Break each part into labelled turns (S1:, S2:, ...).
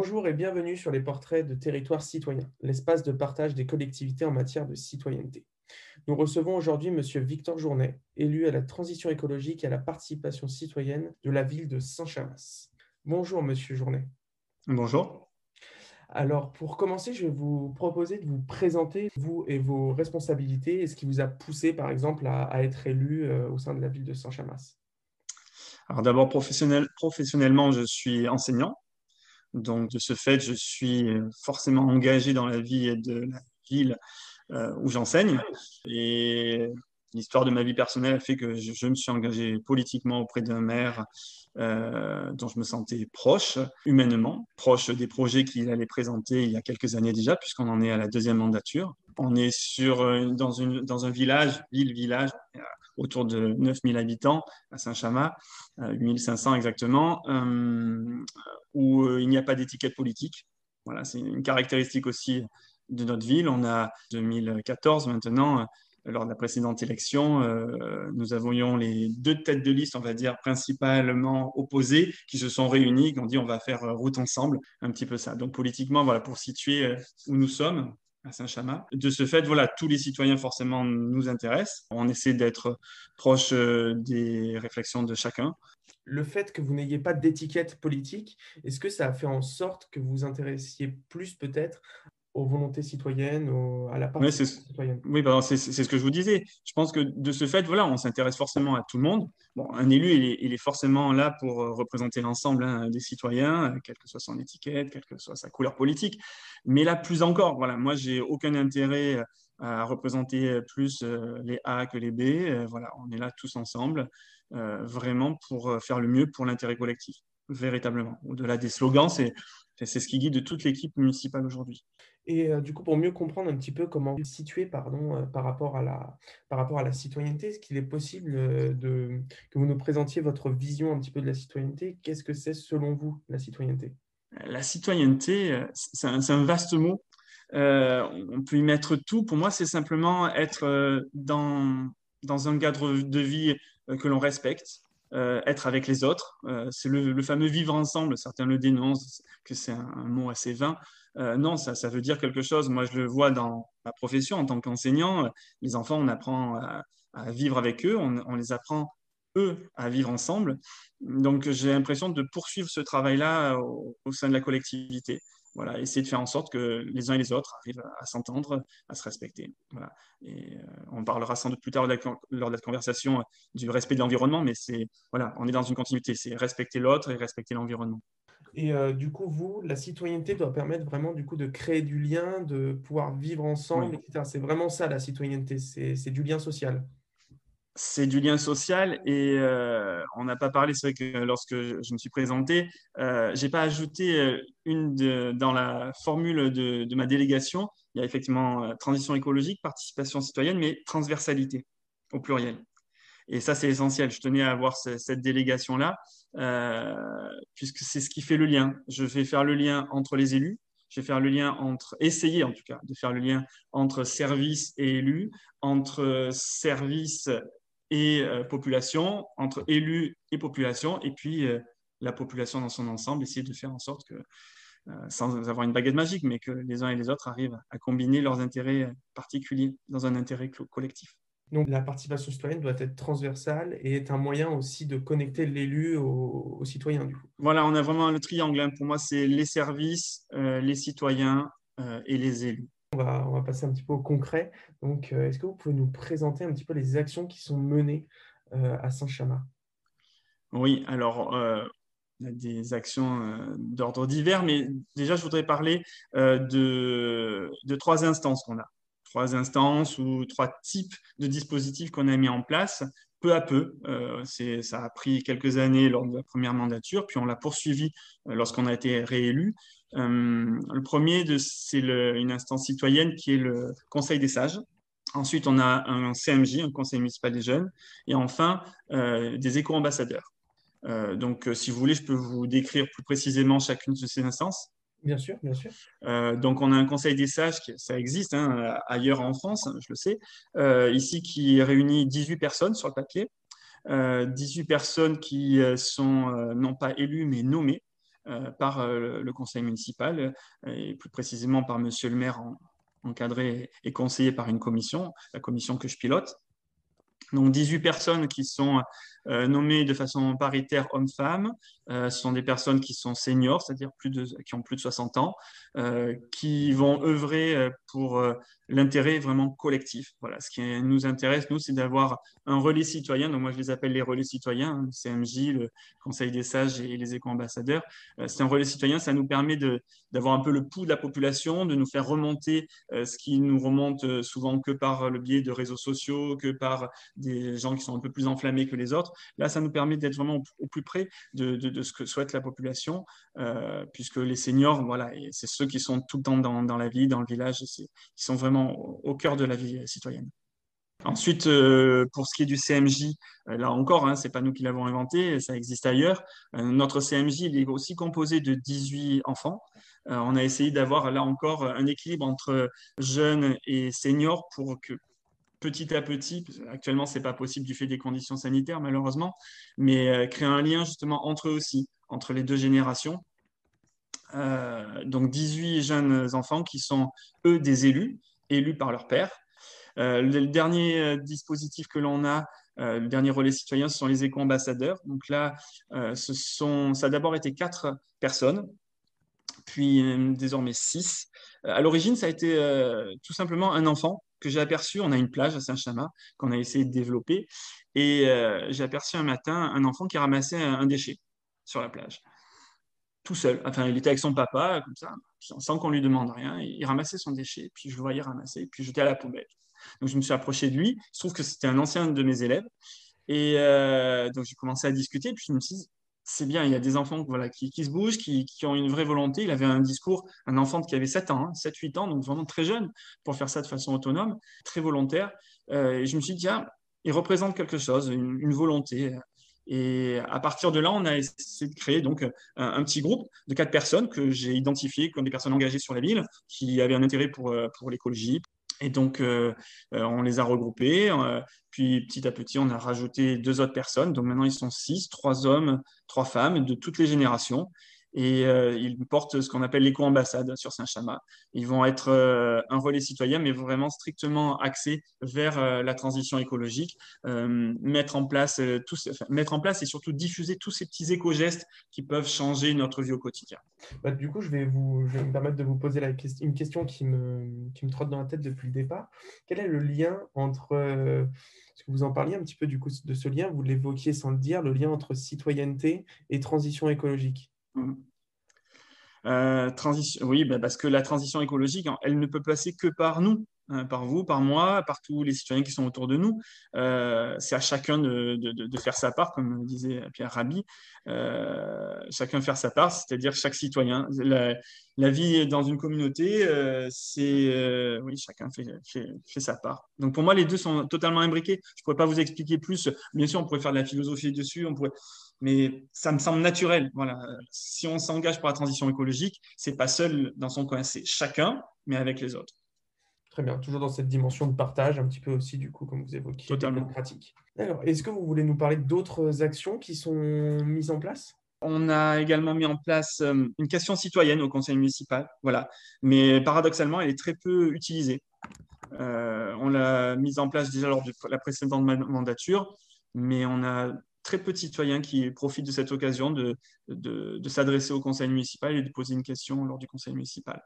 S1: Bonjour et bienvenue sur les portraits de territoire citoyen, l'espace de partage des collectivités en matière de citoyenneté. Nous recevons aujourd'hui M. Victor Journet, élu à la transition écologique et à la participation citoyenne de la ville de Saint-Chamas. Bonjour M. Journet.
S2: Bonjour.
S1: Alors, pour commencer, je vais vous proposer de vous présenter, vous et vos responsabilités, et ce qui vous a poussé, par exemple, à, être élu euh, au sein de la ville de Saint-Chamas.
S2: Alors d'abord, professionnel, professionnellement, je suis enseignant. Donc, de ce fait, je suis forcément engagé dans la vie de la ville euh, où j'enseigne. Et l'histoire de ma vie personnelle a fait que je, me suis engagé politiquement auprès d'un maire euh, dont je me sentais proche, humainement, proche des projets qu'il allait présenter il y a quelques années déjà, puisqu'on en est à la deuxième mandature. On est sur, euh, dans, un village, ville-village, autour de 9000 habitants à Saint-Chamas, 8500 exactement, il n'y a pas d'étiquette politique. Voilà, c'est une caractéristique aussi de notre ville. On a 2014 maintenant, lors de la précédente élection, euh, nous avions les deux têtes de liste, on va dire, principalement opposées, qui se sont réunies, qui ont dit on va faire route ensemble, un petit peu ça. Donc politiquement, voilà, pour situer euh, où nous sommes, à Saint-Chamas. De ce fait, voilà, tous les citoyens forcément nous intéressent. On essaie d'être proche euh, des réflexions de chacun.
S1: Le fait que vous n'ayez pas d'étiquette politique, est-ce que ça a fait en sorte que vous vous intéressiez plus peut-être aux volontés citoyennes, à la participation citoyenne?
S2: Oui, c'est ce que je vous disais. Je pense que de ce fait, voilà, on s'intéresse forcément à tout le monde. Bon, un élu, il est, forcément là pour euh, représenter l'ensemble hein, des citoyens, euh, quelle que soit son étiquette, quelle que soit sa couleur politique. Mais là, plus encore, voilà, moi, j'ai aucun intérêt euh, à représenter plus les A que les B. Voilà, on est là tous ensemble, vraiment pour faire le mieux pour l'intérêt collectif, véritablement. Au-delà des slogans, c'est c'est ce qui guide toute l'équipe municipale aujourd'hui.
S1: Et euh, du coup, pour mieux comprendre un petit peu comment vous situer pardon, euh, par, rapport à la, par rapport à la citoyenneté, est-ce qu'il est possible euh, de, que vous nous présentiez votre vision un petit peu de la citoyenneté? Qu'est-ce que c'est selon vous la citoyenneté?
S2: La citoyenneté, c'est un, vaste mot. on peut y mettre tout. Pour moi, c'est simplement être dans, dans un cadre de vie que l'on respecte, euh, être avec les autres. Euh, c'est le, fameux vivre ensemble. Certains le dénoncent, que c'est un, mot assez vain. Euh, non, ça, ça, veut dire quelque chose. Moi, je le vois dans ma profession en tant qu'enseignant. Les enfants, on apprend à, vivre avec eux, on, les apprend, eux, à vivre ensemble. Donc, j'ai l'impression de poursuivre ce travail-là au, sein de la collectivité voilà, essayer de faire en sorte que les uns et les autres arrivent à, s'entendre, à se respecter. Voilà. Et euh, on parlera sans doute plus tard lors de la conversation euh, du respect de l'environnement, mais c'est voilà, on est dans une continuité, c'est respecter l'autre et respecter l'environnement.
S1: Et euh, du coup, vous, la citoyenneté doit permettre vraiment du coup de créer du lien, de pouvoir vivre ensemble, etc. C'est vraiment ça la citoyenneté, c'est du lien social
S2: c'est du lien social et euh, on n'a pas parlé, c'est vrai que lorsque je me suis présenté, euh, je n'ai pas ajouté euh, une dans la formule de, ma délégation. Il y a effectivement transition écologique, participation citoyenne, mais transversalité au pluriel. Et ça, c'est essentiel. Je tenais à avoir cette délégation-là, puisque c'est ce qui fait le lien. Je vais faire le lien entre les élus, je vais faire le lien entre, essayer en tout cas, de faire le lien entre services et élus, entre services et euh, population, entre élus et population, et puis euh, la population dans son ensemble, essayer de faire en sorte que, euh, sans avoir une baguette magique, mais que les uns et les autres arrivent à combiner leurs intérêts particuliers dans un intérêt collectif.
S1: Donc la participation citoyenne doit être transversale et est un moyen aussi de connecter l'élu aux, citoyens. Du coup.
S2: Voilà, on a vraiment le triangle. Hein. Pour moi, c'est les services, les citoyens et les élus.
S1: On va, passer un petit peu au concret. Donc, euh, est-ce que vous pouvez nous présenter un petit peu les actions qui sont menées euh, à Saint-Chamas
S2: Oui, alors, euh, des actions d'ordre divers, mais déjà, je voudrais parler de, trois instances qu'on a. Trois instances ou trois types de dispositifs qu'on a mis en place peu à peu. ça a pris quelques années lors de la première mandature, puis on l'a poursuivi lorsqu'on a été réélu. Euh, le premier, c'est une instance citoyenne qui est le Conseil des sages. Ensuite, on a un CMJ, un Conseil municipal des jeunes. Et enfin, euh, des éco-ambassadeurs. Euh, donc, si vous voulez, je peux vous décrire plus précisément chacune de ces instances.
S1: Bien sûr, bien sûr.
S2: donc, on a un conseil des sages, qui, ça existe hein, ailleurs en France, je le sais, ici qui réunit 18 personnes sur le papier, 18 personnes qui sont non pas élues mais nommées par le conseil municipal et plus précisément par monsieur le maire encadré et conseillé par une commission, la commission que je pilote. Donc 18 personnes qui sont euh, nommées de façon paritaire hommes-femmes. Euh, ce sont des personnes qui sont seniors, c'est-à-dire qui ont plus de 60 ans, euh, qui vont œuvrer pour l'intérêt vraiment collectif. Voilà, ce qui nous intéresse, nous, c'est d'avoir un relais citoyen. Donc moi, je les appelle les relais citoyens, le CMJ, le Conseil des sages et les éco-ambassadeurs. c'est un relais citoyen, ça nous permet d'avoir un peu le pouls de la population, de nous faire remonter ce qui nous remonte souvent que par le biais de réseaux sociaux, que par des gens qui sont un peu plus enflammés que les autres. Là, ça nous permet d'être vraiment au, plus près de, ce que souhaite la population, euh, puisque les seniors, voilà, c'est ceux qui sont tout le temps dans, la vie, dans le village, qui sont vraiment au, cœur de la vie citoyenne. Ensuite, euh, pour ce qui est du CMJ, euh, là encore, hein, ce n'est pas nous qui l'avons inventé, ça existe ailleurs. notre CMJ, il est aussi composé de 18 enfants. on a essayé d'avoir là encore un équilibre entre jeunes et seniors pour que petit à petit, actuellement ce n'est pas possible du fait des conditions sanitaires malheureusement, mais euh, créer un lien justement entre eux aussi, entre les deux générations. Euh, donc 18 jeunes enfants qui sont eux des élus, élus par leur père. Euh, le, dernier dispositif que l'on a, le dernier relais citoyen, ce sont les éco-ambassadeurs. Donc là, ça a d'abord été quatre personnes, puis désormais six. À l'origine, ça a été tout simplement un enfant que j'ai aperçu, on a une plage à Saint-Chamas qu'on a essayé de développer, et euh, j'ai aperçu un matin un enfant qui ramassait un, déchet sur la plage, tout seul. Enfin, il était avec son papa, comme ça, sans qu'on lui demande rien, il ramassait son déchet, puis je le voyais ramasser, puis jeter à la poubelle. Donc je me suis approché de lui, je trouve que c'était un ancien de mes élèves, et euh, donc j'ai commencé à discuter, puis je me suis dit, c'est bien, il y a des enfants voilà, qui, se bougent, qui, ont une vraie volonté. Il avait un discours, un enfant qui avait 7 ans, 7-8 hein, ans, donc vraiment très jeune pour faire ça de façon autonome, très volontaire. Euh, et je me suis dit, tiens, il représente quelque chose, une, volonté. Et à partir de là, on a essayé de créer donc un, petit groupe de quatre personnes que j'ai identifiées comme des personnes engagées sur la ville, qui avaient un intérêt pour, euh, pour l'écologie, et donc, euh, euh, on les a regroupés. Puis, petit à petit, on a rajouté deux autres personnes. Donc, maintenant, ils sont six, trois hommes, trois femmes de toutes les générations et euh, ils portent ce qu'on appelle l'éco-ambassade sur Saint-Chamas. Ils vont être euh, un relais citoyen, mais vraiment strictement axé vers euh, la transition écologique, mettre, en place mettre en place et surtout diffuser tous ces petits éco-gestes qui peuvent changer notre vie au quotidien.
S1: Bah, du coup, je vais, vous, je vais me permettre de vous poser une question qui me, qui me trotte dans la tête depuis le départ. Quel est le lien entre... Est-ce que vous en parliez un petit peu du coup de ce lien, vous l'évoquiez sans le dire, le lien entre citoyenneté et transition écologique? Mmh.
S2: Euh, transition, oui, bah, parce que la transition écologique, elle ne peut passer que par nous, hein, par vous, par moi, par tous les citoyens qui sont autour de nous. Euh, c'est à chacun de, faire sa part, comme disait Pierre Rabhi, euh, chacun faire sa part, c'est-à-dire chaque citoyen. La, vie dans une communauté, c'est oui, chacun fait, fait, sa part. Donc pour moi, les deux sont totalement imbriqués. Je ne pourrais pas vous expliquer plus. Bien sûr, on pourrait faire de la philosophie dessus, on pourrait mais ça me semble naturel. Voilà. Si on s'engage pour la transition écologique, c'est pas seul dans son coin, c'est chacun, mais avec les autres.
S1: Très bien, toujours dans cette dimension de partage, un petit peu aussi, du coup, comme vous évoquiez,
S2: Totalement.
S1: démocratique. Alors, est-ce que vous voulez nous parler d'autres actions qui sont mises en place?
S2: On a également mis en place euh, une question citoyenne au conseil municipal, voilà. Mais paradoxalement, elle est très peu utilisée. Euh, on l'a mise en place déjà lors de la précédente mandature, mais on a très peu de citoyens qui profitent de cette occasion de, de, s'adresser au conseil municipal et de poser une question lors du conseil municipal.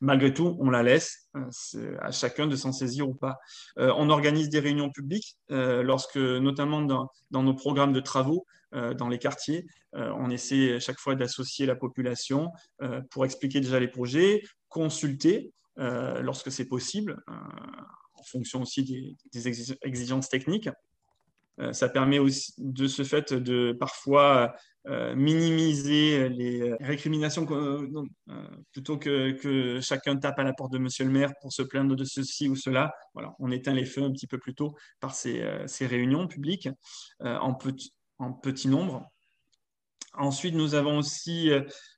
S2: Malgré tout, on la laisse, euh, à chacun de s'en saisir ou pas. Euh, on organise des réunions publiques, euh, lorsque, notamment dans, dans, nos programmes de travaux, dans les quartiers, on essaie chaque fois d'associer la population pour expliquer déjà les projets, consulter lorsque c'est possible, en fonction aussi des exigences techniques. Euh, ça permet aussi de ce fait de parfois euh, minimiser les récriminations plutôt que, que, chacun tape à la porte de monsieur le maire pour se plaindre de ceci ou cela. Voilà, on éteint les feux un petit peu plus tôt par ces, euh, réunions publiques en, en petit nombre. Ensuite, nous avons aussi,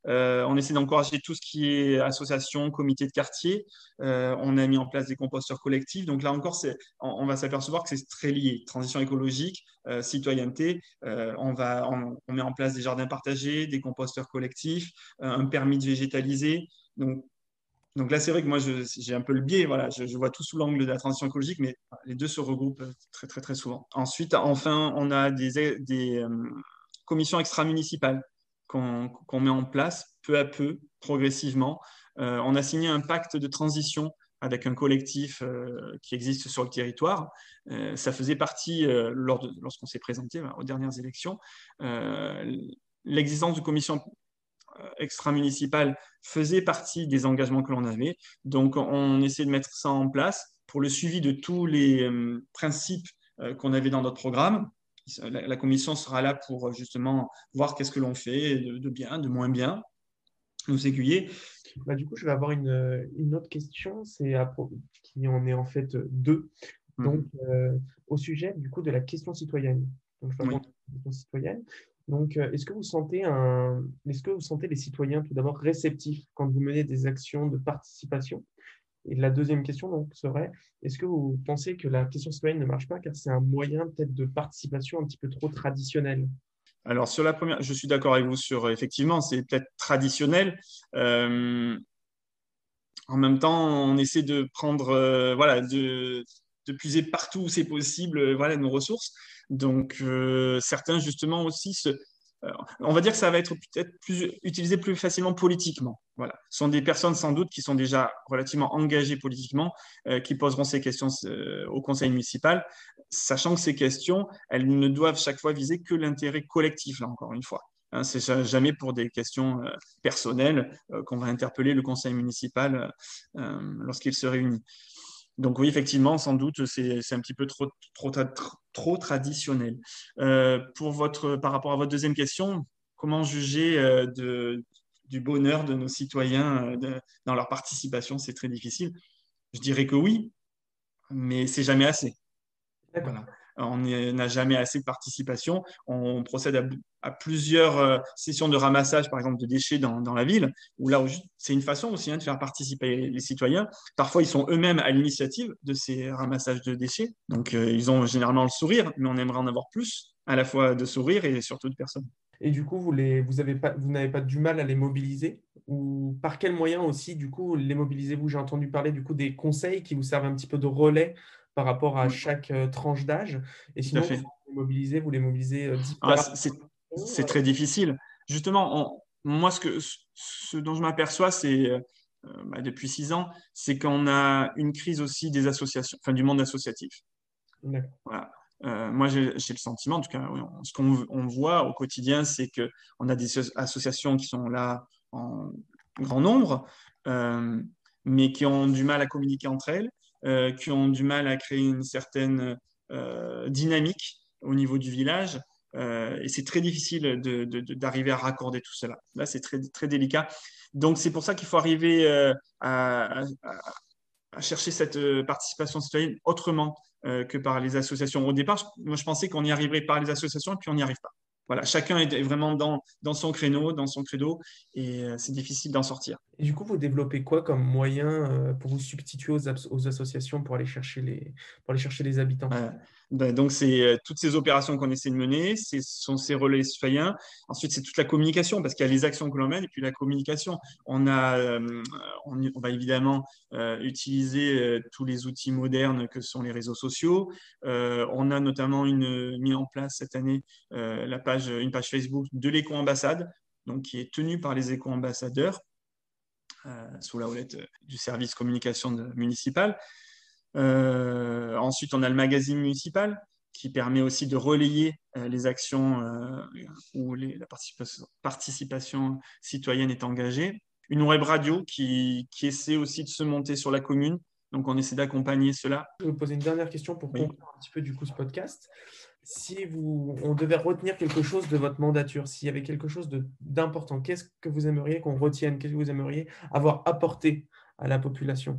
S2: euh, on essaie d'encourager tout ce qui est association, comité de quartier. Euh, on a mis en place des composteurs collectifs. Donc là encore, on, va s'apercevoir que c'est très lié. Transition écologique, euh, citoyenneté. on, va, on, met en place des jardins partagés, des composteurs collectifs, un permis de végétaliser. Donc, là, c'est vrai que moi, j'ai un peu le biais. Voilà, je, vois tout sous l'angle de la transition écologique, mais les deux se regroupent très, très, très souvent. Ensuite, enfin, on a des commission extra-municipale qu'on met en place peu à peu, progressivement. Euh, on a signé un pacte de transition avec un collectif euh, qui existe sur le territoire. Euh, ça faisait partie, lorsqu'on s'est présenté aux dernières élections, l'existence de commission extra-municipale faisait partie des engagements que l'on avait. Donc, on essaie de mettre ça en place pour le suivi de tous les principes qu'on avait dans notre programme la, commission sera là pour euh, justement voir qu'est-ce que l'on fait de, bien, de moins bien, nous aiguiller.
S1: Bah, du coup, je vais avoir une, une autre question, c'est qui en est en fait deux. Hmm. Donc, euh, au sujet du coup de la question citoyenne. Donc, je la question citoyenne. Donc, euh, est-ce que vous sentez un, est-ce que vous sentez les citoyens tout d'abord réceptifs quand vous menez des actions de participation? Et la deuxième question donc, serait, est-ce que vous pensez que la question citoyenne ne marche pas car c'est un moyen peut-être de participation un petit peu trop traditionnel?
S2: Alors sur la première, je suis d'accord avec vous sur effectivement, c'est peut-être traditionnel. Euh, en même temps, on essaie de prendre, euh, voilà, de, de, puiser partout où c'est possible, euh, voilà, nos ressources. Donc certains justement aussi se, on va dire que ça va être peut-être plus, utilisé plus facilement politiquement. Voilà. Ce sont des personnes sans doute qui sont déjà relativement engagées politiquement, euh, qui poseront ces questions euh, au conseil municipal, sachant que ces questions, elles ne doivent chaque fois viser que l'intérêt collectif, là encore une fois. Hein, c'est jamais pour des questions personnelles qu'on va interpeller le conseil municipal lorsqu'il se réunit. Donc oui, effectivement, sans doute, c'est un petit peu trop, trop, trop traditionnel. Euh, pour votre, par rapport à votre deuxième question, comment juger euh, de, du bonheur de nos citoyens euh, dans leur participation? C'est très difficile. Je dirais que oui, mais c'est jamais assez. Voilà on n'a jamais assez de participation. On procède à, plusieurs euh, sessions de ramassage, par exemple, de déchets dans, la ville, où là, c'est une façon aussi hein, de faire participer les citoyens. Parfois, ils sont eux-mêmes à l'initiative de ces ramassages de déchets. Donc, euh, ils ont généralement le sourire, mais on aimerait en avoir plus, à la fois de sourire et surtout de personnes.
S1: Et du coup, vous, les, vous, pas, vous n'avez pas du mal à les mobiliser? Ou par quels moyens aussi, du coup, les mobilisez-vous? J'ai entendu parler du coup des conseils qui vous servent un petit peu de relais par rapport à chaque euh, tranche d'âge. Et sinon, vous les mobilisez, vous les mobilisez
S2: ah, C'est très difficile. Justement, moi, ce, que, ce dont je m'aperçois, c'est euh, bah, depuis six ans, c'est qu'on a une crise aussi des associations, enfin du monde associatif. Voilà. moi, j'ai le sentiment, en tout cas, ce qu'on on voit au quotidien, c'est qu'on a des associations qui sont là en grand nombre, mais qui ont du mal à communiquer entre elles, euh, qui ont du mal à créer une certaine euh, dynamique au niveau du village. Euh, et c'est très difficile d'arriver à raccorder tout cela. Là, c'est très, très délicat. Donc, c'est pour ça qu'il faut arriver à, chercher cette participation citoyenne autrement que par les associations. Au départ, moi, je pensais qu'on y arriverait par les associations, et puis on n'y arrive pas voilà, chacun est vraiment dans, dans son créneau, dans son credo, et euh, c'est difficile d'en sortir.
S1: Et du coup, vous développez quoi comme moyen euh, pour vous substituer aux, aux, associations pour aller chercher les, pour aller chercher les habitants?
S2: Ben, donc, c'est euh, toutes ces opérations qu'on essaie de mener, ce sont ces relais citoyens. Ensuite, c'est toute la communication, parce qu'il y a les actions que l'on mène et puis la communication. On, a, euh, on, va évidemment euh, utiliser tous les outils modernes que sont les réseaux sociaux. on a notamment une, mis en place cette année la page, une page Facebook de l'éco-ambassade, qui est tenue par les éco-ambassadeurs. sous la houlette du service communication municipal. Euh, ensuite, on a le magazine municipal qui permet aussi de relayer euh, les actions euh, où la participation, citoyenne est engagée. Une web radio qui, essaie aussi de se monter sur la commune. Donc, on essaie d'accompagner cela.
S1: Je vais vous poser une dernière question pour conclure un petit peu du coup ce podcast. Si vous, on devait retenir quelque chose de votre mandature, s'il y avait quelque chose d'important, qu'est-ce que vous aimeriez qu'on retienne? Qu'est-ce que vous aimeriez avoir apporté à la population?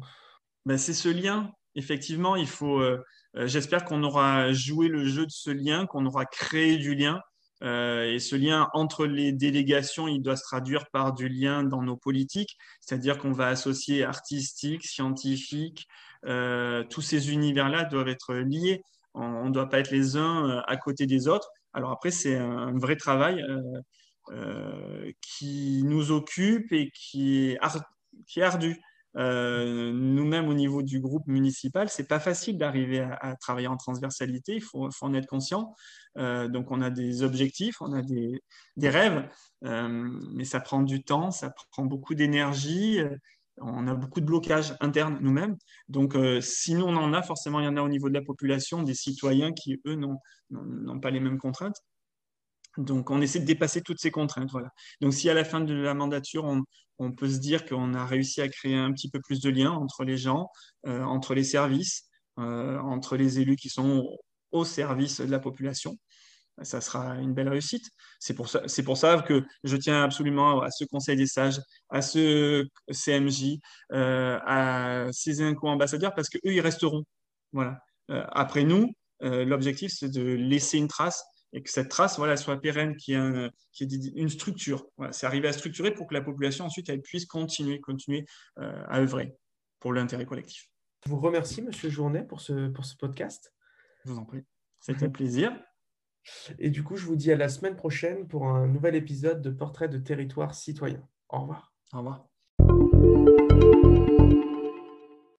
S2: Ben, C'est ce lien effectivement, il faut. Euh, euh, j'espère qu'on aura joué le jeu de ce lien, qu'on aura créé du lien et ce lien entre les délégations, il doit se traduire par du lien dans nos politiques, c'est-à-dire qu'on va associer artistique, scientifique, tous ces univers-là doivent être liés. On ne doit pas être les uns à côté des autres. Alors après, c'est un vrai travail qui nous occupe et qui qui est ardu. Euh, nous-mêmes, au niveau du groupe municipal, c'est pas facile d'arriver à, travailler en transversalité. Il faut, en être conscient. Euh, donc, on a des objectifs, on a des, rêves, euh, mais ça prend du temps, ça prend beaucoup d'énergie. On a beaucoup de blocages internes nous-mêmes. Donc, si nous, on en a, forcément, il y en a au niveau de la population, des citoyens qui, eux, n'ont pas les mêmes contraintes. Donc, on essaie de dépasser toutes ces contraintes. Voilà. Donc, si à la fin de la mandature, on, peut se dire qu'on a réussi à créer un petit peu plus de liens entre les gens, euh, entre les services, euh, entre les élus qui sont au service de la population, ça sera une belle réussite. C'est pour, ça, que je tiens absolument à ce Conseil des sages, à ce CMJ, euh, à ces co-ambassadeurs, parce qu'eux, ils resteront. Voilà. après nous, l'objectif, c'est de laisser une trace et que cette trace voilà, soit pérenne, qui est, qui une structure. Voilà, c'est arriver à structurer pour que la population ensuite elle puisse continuer, continuer euh, à œuvrer pour l'intérêt collectif.
S1: Je vous remercie, Monsieur Journet, pour ce, pour ce podcast.
S2: Je vous en prie. C'était un plaisir.
S1: Et du coup, je vous dis à la semaine prochaine pour un nouvel épisode de Portrait de territoire citoyen. Au revoir.
S2: Au revoir.